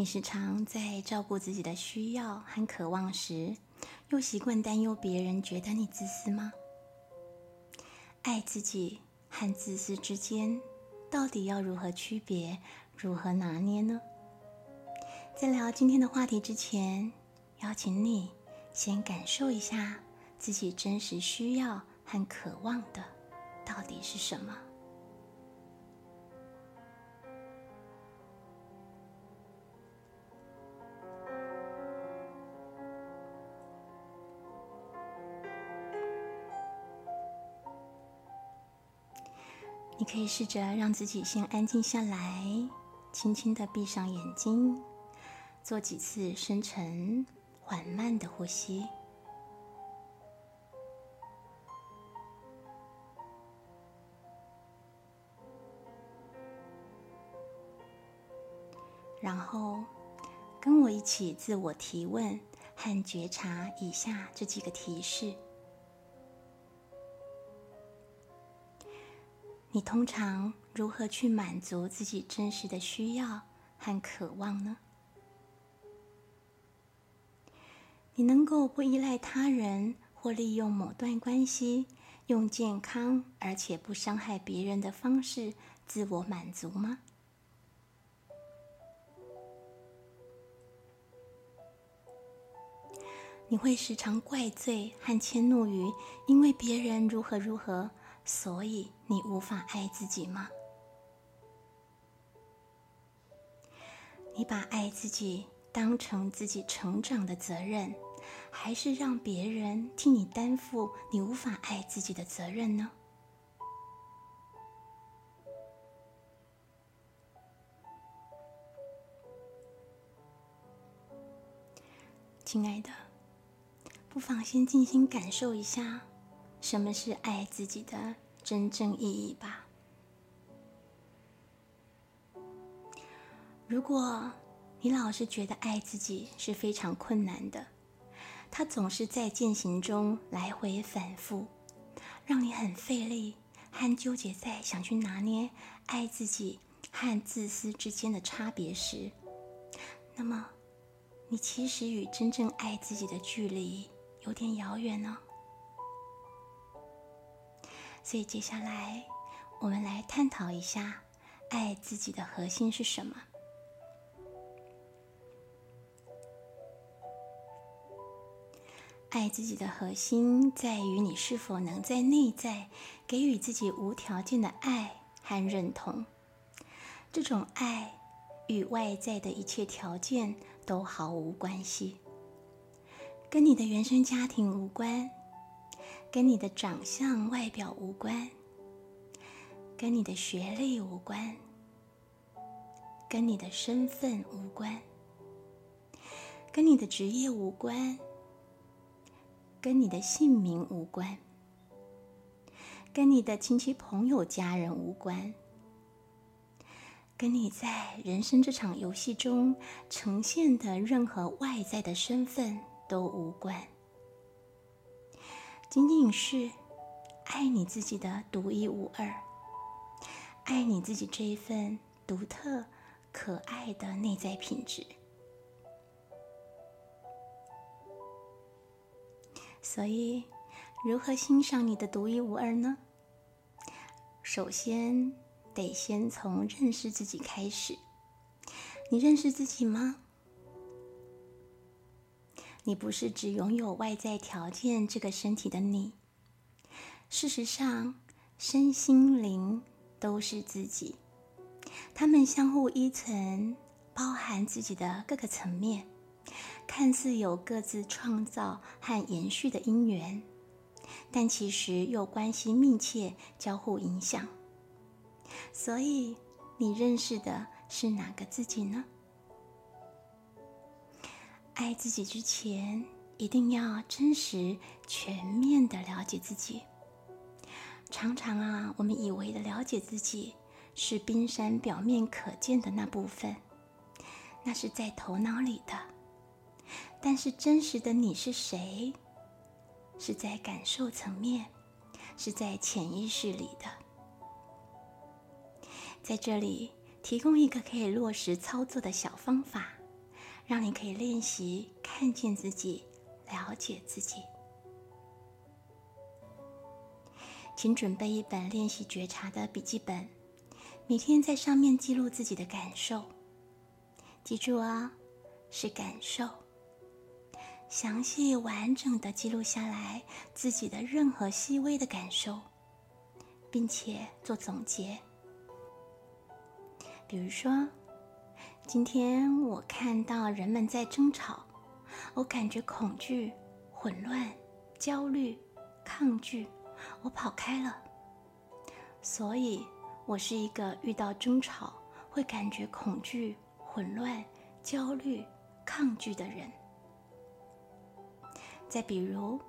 你时常在照顾自己的需要和渴望时，又习惯担忧别人觉得你自私吗？爱自己和自私之间，到底要如何区别、如何拿捏呢？在聊今天的话题之前，邀请你先感受一下自己真实需要和渴望的到底是什么。可以试着让自己先安静下来，轻轻的闭上眼睛，做几次深沉、缓慢的呼吸，然后跟我一起自我提问和觉察以下这几个提示。你通常如何去满足自己真实的需要和渴望呢？你能够不依赖他人或利用某段关系，用健康而且不伤害别人的方式自我满足吗？你会时常怪罪和迁怒于因为别人如何如何？所以你无法爱自己吗？你把爱自己当成自己成长的责任，还是让别人替你担负你无法爱自己的责任呢？亲爱的，不妨先静心感受一下。什么是爱自己的真正意义吧？如果你老是觉得爱自己是非常困难的，它总是在践行中来回反复，让你很费力和纠结在想去拿捏爱自己和自私之间的差别时，那么你其实与真正爱自己的距离有点遥远呢。所以接下来，我们来探讨一下，爱自己的核心是什么？爱自己的核心在于你是否能在内在给予自己无条件的爱和认同。这种爱与外在的一切条件都毫无关系，跟你的原生家庭无关。跟你的长相外表无关，跟你的学历无关，跟你的身份无关，跟你的职业无关，跟你的姓名无关，跟你的亲戚朋友家人无关，跟你在人生这场游戏中呈现的任何外在的身份都无关。仅仅是爱你自己的独一无二，爱你自己这一份独特、可爱的内在品质。所以，如何欣赏你的独一无二呢？首先，得先从认识自己开始。你认识自己吗？你不是只拥有外在条件这个身体的你，事实上，身心灵都是自己，它们相互依存，包含自己的各个层面，看似有各自创造和延续的因缘，但其实又关系密切，交互影响。所以，你认识的是哪个自己呢？爱自己之前，一定要真实、全面的了解自己。常常啊，我们以为的了解自己，是冰山表面可见的那部分，那是在头脑里的。但是真实的你是谁？是在感受层面，是在潜意识里的。在这里提供一个可以落实操作的小方法，让你可以练习看见自己，了解自己。请准备一本练习觉察的笔记本，每天在上面记录自己的感受。记住啊，是感受。详细完整的记录下来自己的任何细微的感受，并且做总结。比如说，今天我看到人们在争吵，我感觉恐惧、混乱、焦虑、抗拒。我跑开了，所以我是一个遇到争吵会感觉恐惧、混乱、焦虑、抗拒的人。再比如，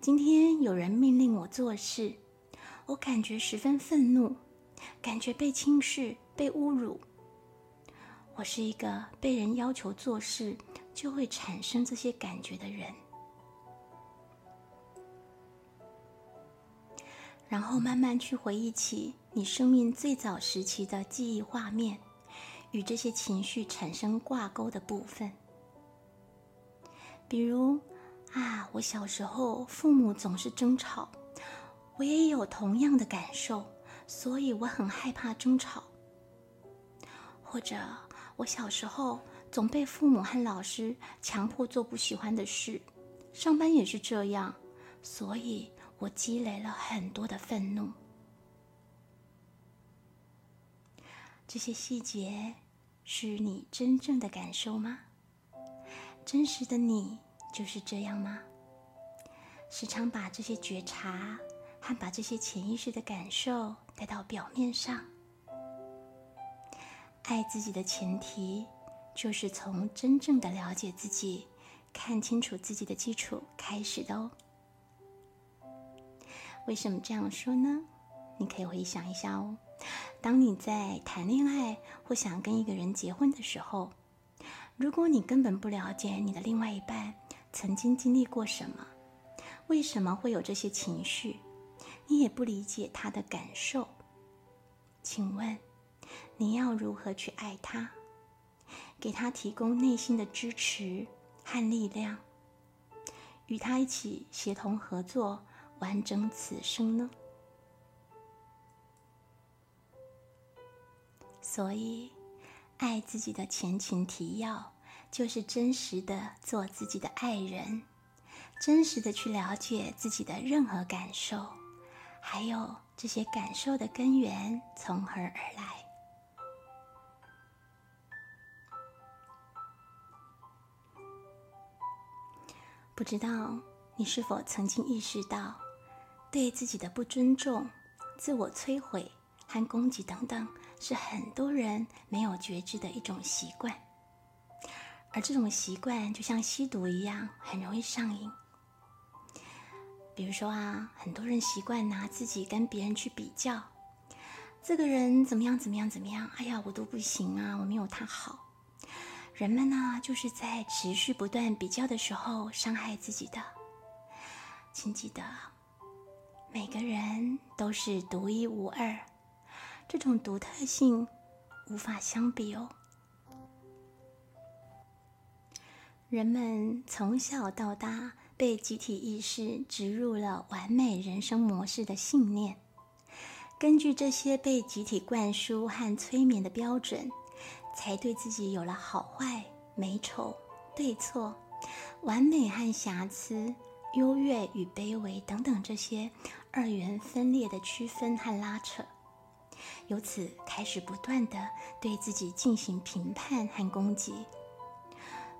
今天有人命令我做事，我感觉十分愤怒，感觉被轻视、被侮辱。我是一个被人要求做事就会产生这些感觉的人。然后慢慢去回忆起你生命最早时期的记忆画面，与这些情绪产生挂钩的部分。比如啊，我小时候父母总是争吵，我也有同样的感受，所以我很害怕争吵。或者我小时候总被父母和老师强迫做不喜欢的事，上班也是这样，所以。我积累了很多的愤怒，这些细节是你真正的感受吗？真实的你就是这样吗？时常把这些觉察和把这些潜意识的感受带到表面上。爱自己的前提，就是从真正的了解自己、看清楚自己的基础开始的哦。为什么这样说呢？你可以回想一下哦。当你在谈恋爱或想跟一个人结婚的时候，如果你根本不了解你的另外一半曾经经历过什么，为什么会有这些情绪，你也不理解他的感受，请问你要如何去爱他，给他提供内心的支持和力量，与他一起协同合作？完整此生呢？所以，爱自己的前情提要就是真实的做自己的爱人，真实的去了解自己的任何感受，还有这些感受的根源从何而来。不知道你是否曾经意识到？对自己的不尊重、自我摧毁和攻击等等，是很多人没有觉知的一种习惯。而这种习惯就像吸毒一样，很容易上瘾。比如说啊，很多人习惯拿自己跟别人去比较，这个人怎么样怎么样怎么样，哎呀，我都不行啊，我没有他好。人们呢，就是在持续不断比较的时候伤害自己的。请记得。每个人都是独一无二，这种独特性无法相比哦。人们从小到大被集体意识植入了完美人生模式的信念，根据这些被集体灌输和催眠的标准，才对自己有了好坏、美丑、对错、完美和瑕疵、优越与卑微等等这些。二元分裂的区分和拉扯，由此开始不断的对自己进行评判和攻击，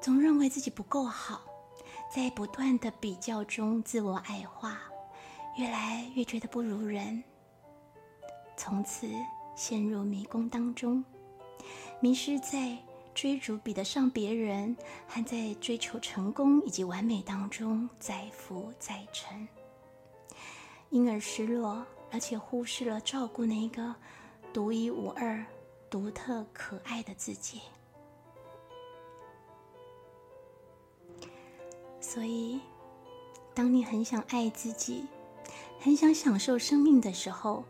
总认为自己不够好，在不断的比较中自我矮化，越来越觉得不如人，从此陷入迷宫当中，迷失在追逐比得上别人，还在追求成功以及完美当中载浮载沉，因而失落，而且忽视了照顾那个独一无二、独特可爱的自己。所以，当你很想爱自己，很想享受生命的时候，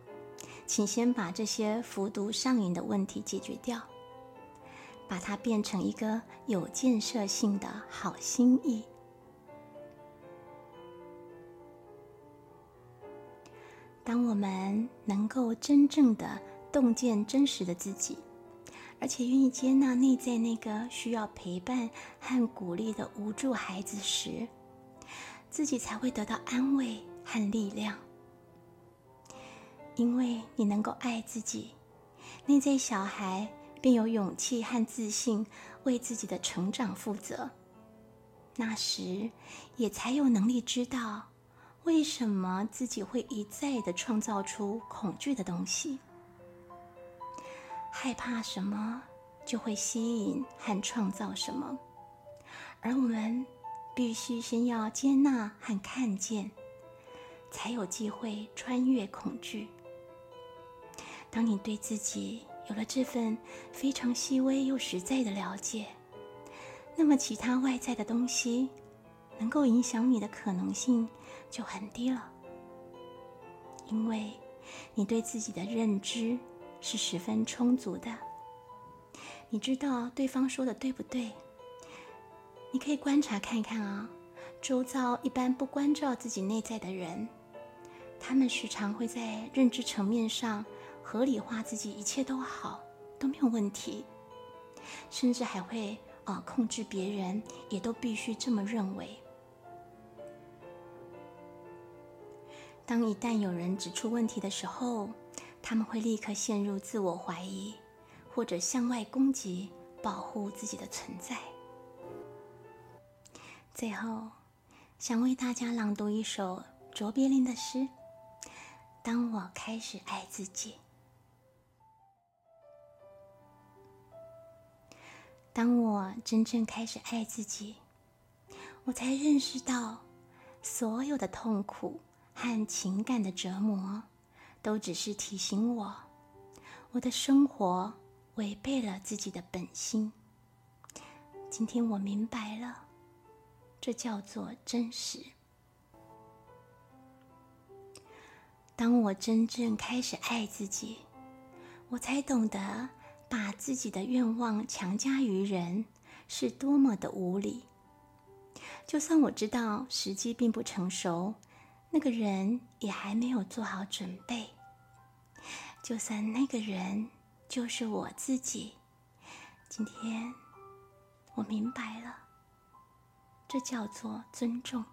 请先把这些服毒上瘾的问题解决掉，把它变成一个有建设性的好心意。当我们能够真正的洞见真实的自己，而且愿意接纳内在那个需要陪伴和鼓励的无助孩子时，自己才会得到安慰和力量。因为你能够爱自己，内在小孩便有勇气和自信为自己的成长负责。那时，也才有能力知道为什么自己会一再的创造出恐惧的东西。害怕什么，就会吸引和创造什么。而我们必须先要接纳和看见，才有机会穿越恐惧。当你对自己有了这份非常细微又实在的了解，那么其他外在的东西能够影响你的可能性就很低了，因为你对自己的认知。是十分充足的。你知道对方说的对不对？你可以观察看看啊，周遭一般不关照自己内在的人，他们时常会在认知层面上合理化自己一切都好，都没有问题，甚至还会啊控制别人，也都必须这么认为。当一旦有人指出问题的时候，他们会立刻陷入自我怀疑，或者向外攻击，保护自己的存在。最后，想为大家朗读一首卓别林的诗：《当我开始爱自己》。当我真正开始爱自己，我才认识到，所有的痛苦和情感的折磨。都只是提醒我，我的生活违背了自己的本心。今天我明白了，这叫做真实。当我真正开始爱自己，我才懂得把自己的愿望强加于人是多么的无理。就算我知道时机并不成熟。那个人也还没有做好准备，就算那个人就是我自己。今天我明白了，这叫做尊重。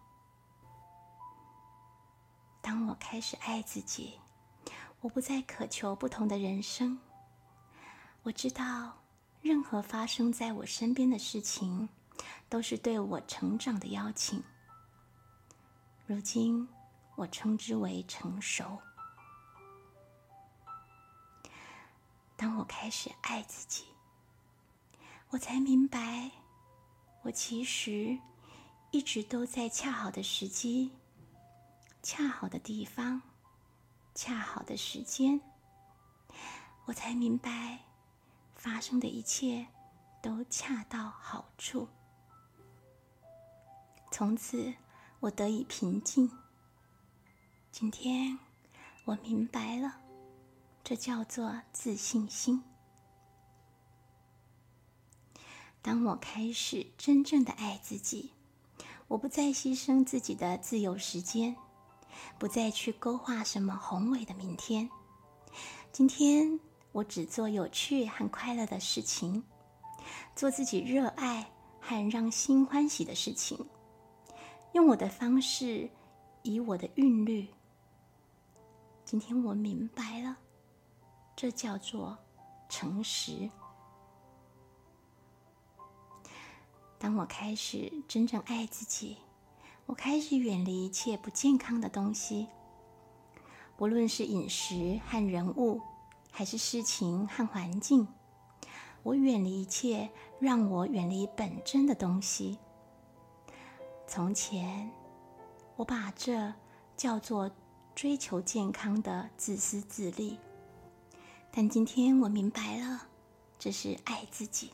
当我开始爱自己，我不再渴求不同的人生。我知道，任何发生在我身边的事情，都是对我成长的邀请。如今。我称之为成熟。当我开始爱自己，我才明白，我其实一直都在恰好的时机、恰好的地方、恰好的时间。我才明白，发生的一切都恰到好处。从此，我得以平静。今天我明白了，这叫做自信心。当我开始真正的爱自己，我不再牺牲自己的自由时间，不再去勾画什么宏伟的明天。今天我只做有趣和快乐的事情，做自己热爱和让心欢喜的事情，用我的方式，以我的韵律。今天我明白了，这叫做诚实。当我开始真正爱自己，我开始远离一切不健康的东西，不论是饮食和人物，还是事情和环境，我远离一切让我远离本真的东西。从前，我把这叫做追求健康的自私自利，但今天我明白了，这是爱自己。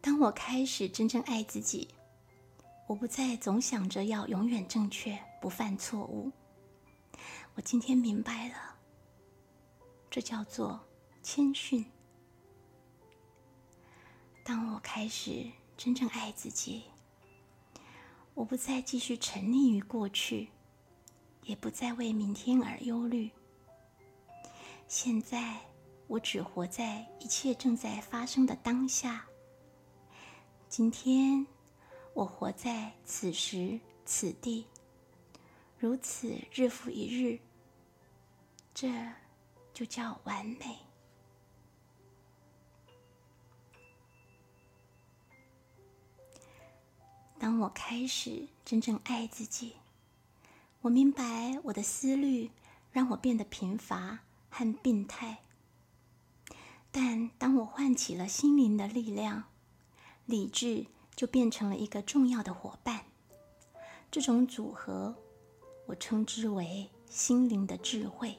当我开始真正爱自己，我不再总想着要永远正确，不犯错误。我今天明白了，这叫做谦逊。当我开始真正爱自己，我不再继续沉溺于过去，也不再为明天而忧虑。现在，我只活在一切正在发生的当下。今天，我活在此时此地，如此日复一日，这就叫完美。当我开始真正爱自己，我明白我的思虑让我变得贫乏和病态。但当我唤起了心灵的力量，理智就变成了一个重要的伙伴，这种组合，我称之为心灵的智慧。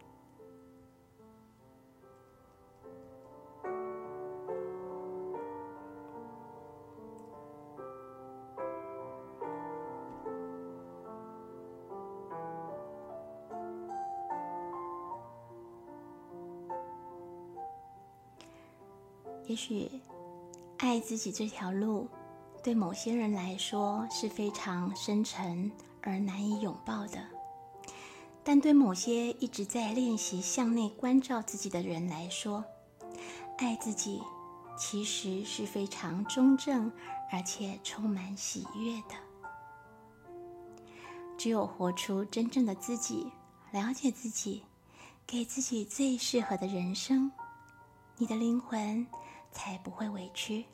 许爱自己这条路，对某些人来说是非常深沉而难以拥抱的。但对某些一直在练习向内关照自己的人来说，爱自己其实是非常中正而且充满喜悦的。只有活出真正的自己，了解自己，给自己最适合的人生，你的灵魂才不会委屈，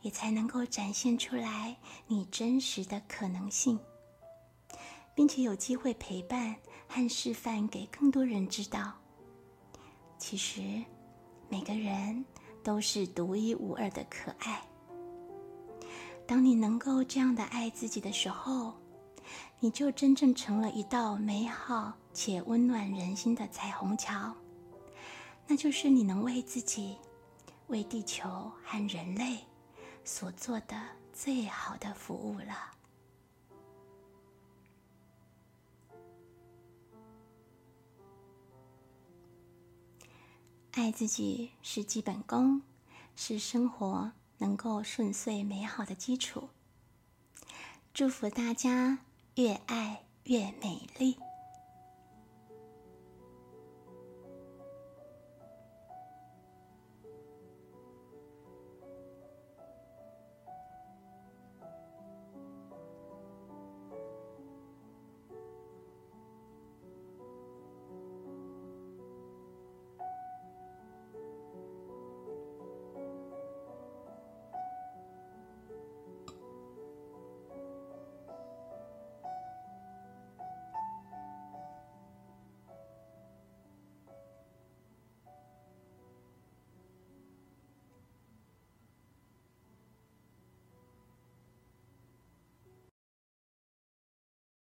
也才能够展现出来你真实的可能性，并且有机会陪伴。和示范给更多人知道，其实每个人都是独一无二的可爱。当你能够这样的爱自己的时候，你就真正成了一道美好且温暖人心的彩虹桥。那就是你能为自己、为地球和人类所做的最好的服务了。爱自己是基本功，是生活能够顺遂美好的基础。祝福大家越爱越美丽。